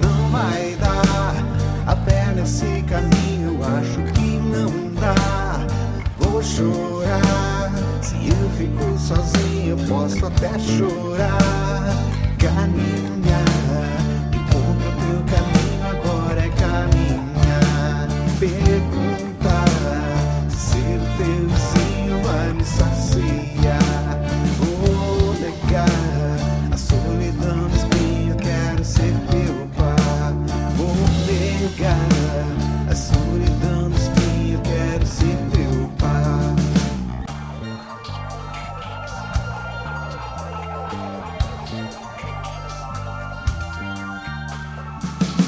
Não vai dar a perna esse caminho, acho que não dá. Vou chorar. Se eu fico sozinho, posso até chorar. Caminho negar a solidão do espinho, quero ser teu par.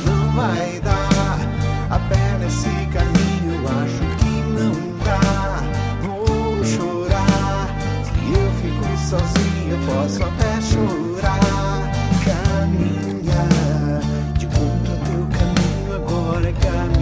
Não vai dar a pé nesse caminho, acho que não dá. Vou chorar. Se eu fico sozinho, eu posso até chorar. nunca.